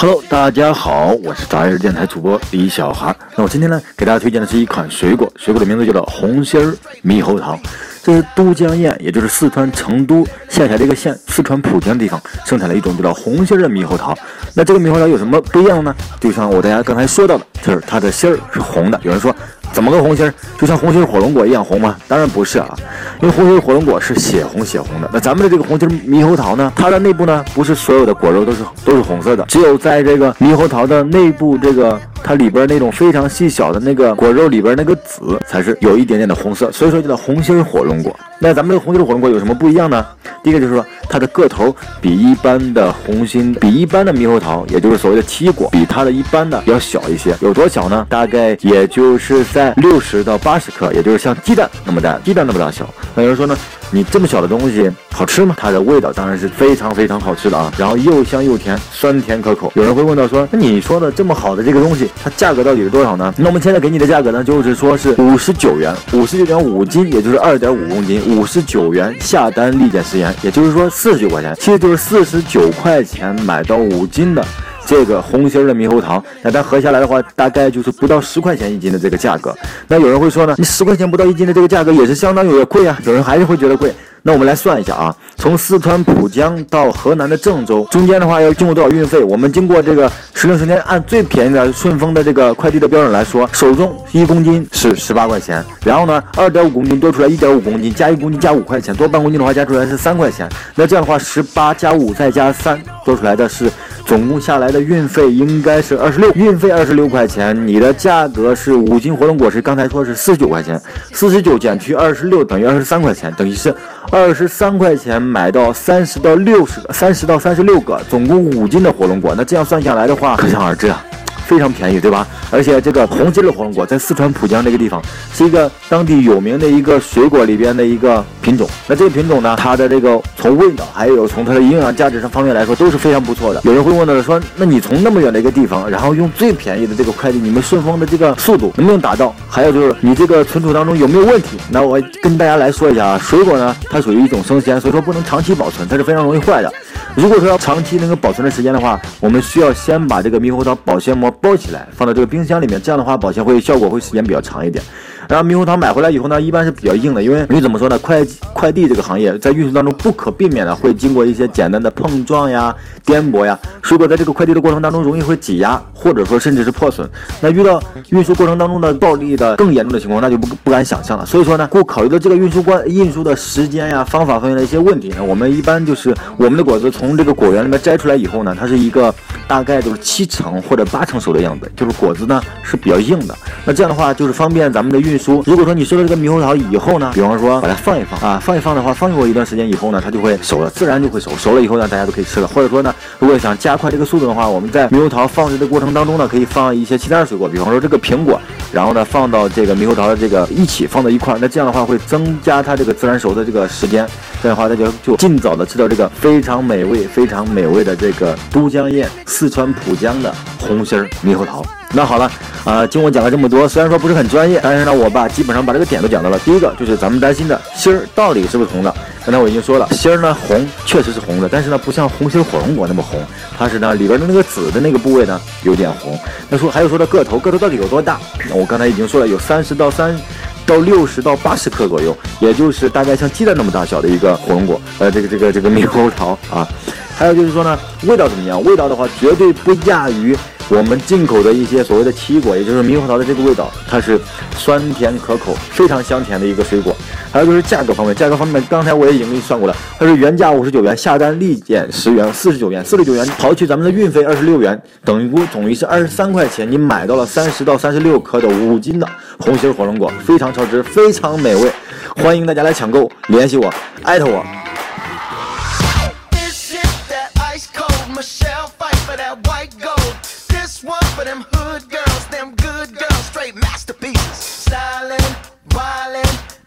Hello，大家好，我是杂日电台主播李小孩。那我今天呢，给大家推荐的是一款水果，水果的名字叫做红心儿猕猴桃。这是都江堰，也就是四川成都下辖的一个县，四川莆田地方生产的一种叫做红心儿的猕猴桃。那这个猕猴桃有什么不一样呢？就像我大家刚才说到的，就是它的心儿是红的。有人说。怎么个红心儿？就像红心火龙果一样红吗？当然不是啊，因为红心火龙果是血红血红的。那咱们的这个红心猕猴桃呢？它的内部呢，不是所有的果肉都是都是红色的，只有在这个猕猴桃的内部这个它里边那种非常细小的那个果肉里边那个籽才是有一点点的红色，所以说叫红心火龙果。那咱们这个红心火龙果有什么不一样呢？第一个就是说它的个头比一般的红心，比一般的猕猴桃，也就是所谓的奇异果，比它的一般的要小一些。有多小呢？大概也就是在六十到八十克，也就是像鸡蛋那么大，鸡蛋那么大小。那有人说呢？你这么小的东西好吃吗？它的味道当然是非常非常好吃的啊，然后又香又甜，酸甜可口。有人会问到说，那你说的这么好的这个东西，它价格到底是多少呢？那我们现在给你的价格呢，就是说是五十九元，五十九点五斤，也就是二点五公斤，五十九元下单立减食盐，也就是说四十九块钱，其实就是四十九块钱买到五斤的。这个红心的猕猴桃，那它合下来的话，大概就是不到十块钱一斤的这个价格。那有人会说呢，你十块钱不到一斤的这个价格也是相当有点贵啊。有人还是会觉得贵。那我们来算一下啊，从四川蒲江到河南的郑州，中间的话要经过多少运费？我们经过这个十零十天，按最便宜的顺丰的这个快递的标准来说，首重一公斤是十八块钱，然后呢，二点五公斤多出来一点五公斤，加一公斤加五块钱，多半公斤的话加出来是三块钱。那这样的话，十八加五再加三，多出来的是总共下来的运费应该是二十六，运费二十六块钱，你的价格是五斤火龙果实，刚才说是四十九块钱，四十九减去二十六等于二十三块钱，等于是。二十三块钱买到三十到六十个，三十到三十六个，总共五斤的火龙果。那这样算下来的话，可想而知啊。非常便宜，对吧？而且这个红心的火龙果在四川蒲江这个地方是一个当地有名的一个水果里边的一个品种。那这个品种呢，它的这个从味道还有从它的营养价值上方面来说都是非常不错的。有人会问到，说那你从那么远的一个地方，然后用最便宜的这个快递，你们顺丰的这个速度能不能达到？还有就是你这个存储当中有没有问题？那我跟大家来说一下啊，水果呢，它属于一种生鲜，所以说不能长期保存，它是非常容易坏的。如果说要长期能够保存的时间的话，我们需要先把这个猕猴桃保鲜膜包起来，放到这个冰箱里面，这样的话保鲜会效果会时间比较长一点。然后猕猴桃买回来以后呢，一般是比较硬的，因为你怎么说呢？快快递这个行业在运输当中不可避免的会经过一些简单的碰撞呀、颠簸呀，水果在这个快递的过程当中容易会挤压，或者说甚至是破损。那遇到运输过程当中的暴力的更严重的情况，那就不不敢想象了。所以说呢，过考虑到这个运输关运输的时间呀、方法方面的一些问题呢，我们一般就是我们的果子从这个果园里面摘出来以后呢，它是一个大概就是七成或者八成熟的样子，就是果子呢是比较硬的。那这样的话就是方便咱们的运。书，如果说你收到这个猕猴桃以后呢，比方说把它放一放啊，放一放的话，放过一段时间以后呢，它就会熟了，自然就会熟。熟了以后呢，大家都可以吃了。或者说呢，如果想加快这个速度的话，我们在猕猴桃放置的过程当中呢，可以放一些其他的水果，比方说这个苹果，然后呢放到这个猕猴桃的这个一起放到一块儿，那这样的话会增加它这个自然熟的这个时间。这样的话，大家就尽早的吃到这个非常美味、非常美味的这个都江堰四川蒲江的红心猕猴桃。那好了，啊，听我讲了这么多，虽然说不是很专业，但是呢，我把基本上把这个点都讲到了。第一个就是咱们担心的心儿到底是不是红的？刚才我已经说了，心儿呢红确实是红的，但是呢不像红心火龙果那么红，它是呢里边的那个籽的那个部位呢有点红。那说还有说的个头，个头到底有多大？那我刚才已经说了，有三十到三到六十到八十克左右，也就是大概像鸡蛋那么大小的一个火龙果，呃，这个这个这个猕猴桃啊。还有就是说呢，味道怎么样？味道的话绝对不亚于。我们进口的一些所谓的奇异果，也就是猕猴桃的这个味道，它是酸甜可口，非常香甜的一个水果。还有就是价格方面，价格方面刚才我也已经给你算过了，它是原价五十九元，下单立减十元，四十九元，四十九元刨去咱们的运费二十六元，等于总于是二十三块钱，你买到了三十到三十六颗的五斤的红心火龙果，非常超值，非常美味，欢迎大家来抢购，联系我，艾特我。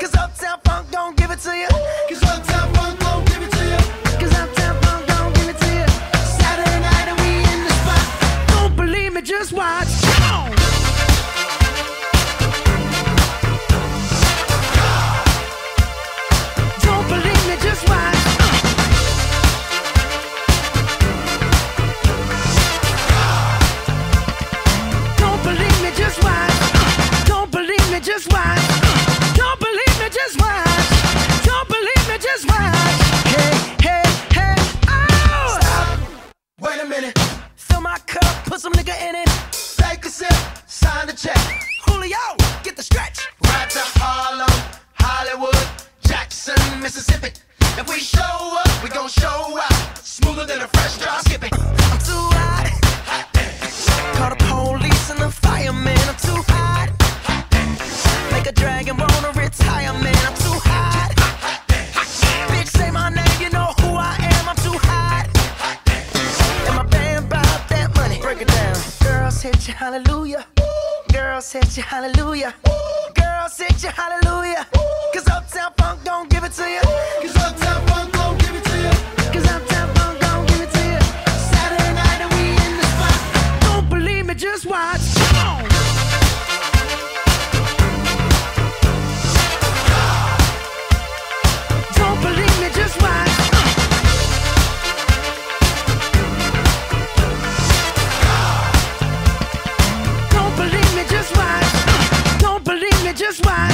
Cause Uptown Funk don't give it to you. Cause I'm too hot. Call the police and the fireman. I'm too hot. Make a dragon. I'm too hot. Bitch, say my name, you know who I am. I'm too hot. And my band that money. Break it down. Girls hit hallelujah. Girls hit hallelujah. Girls hit. Cause Uptown Funk don't give it to you. Cause Uptown Funk just watch. Don't believe me, just watch. Don't believe me, just. Don't believe me, just.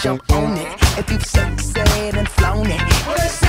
jump on it. If you've sexed and flown it.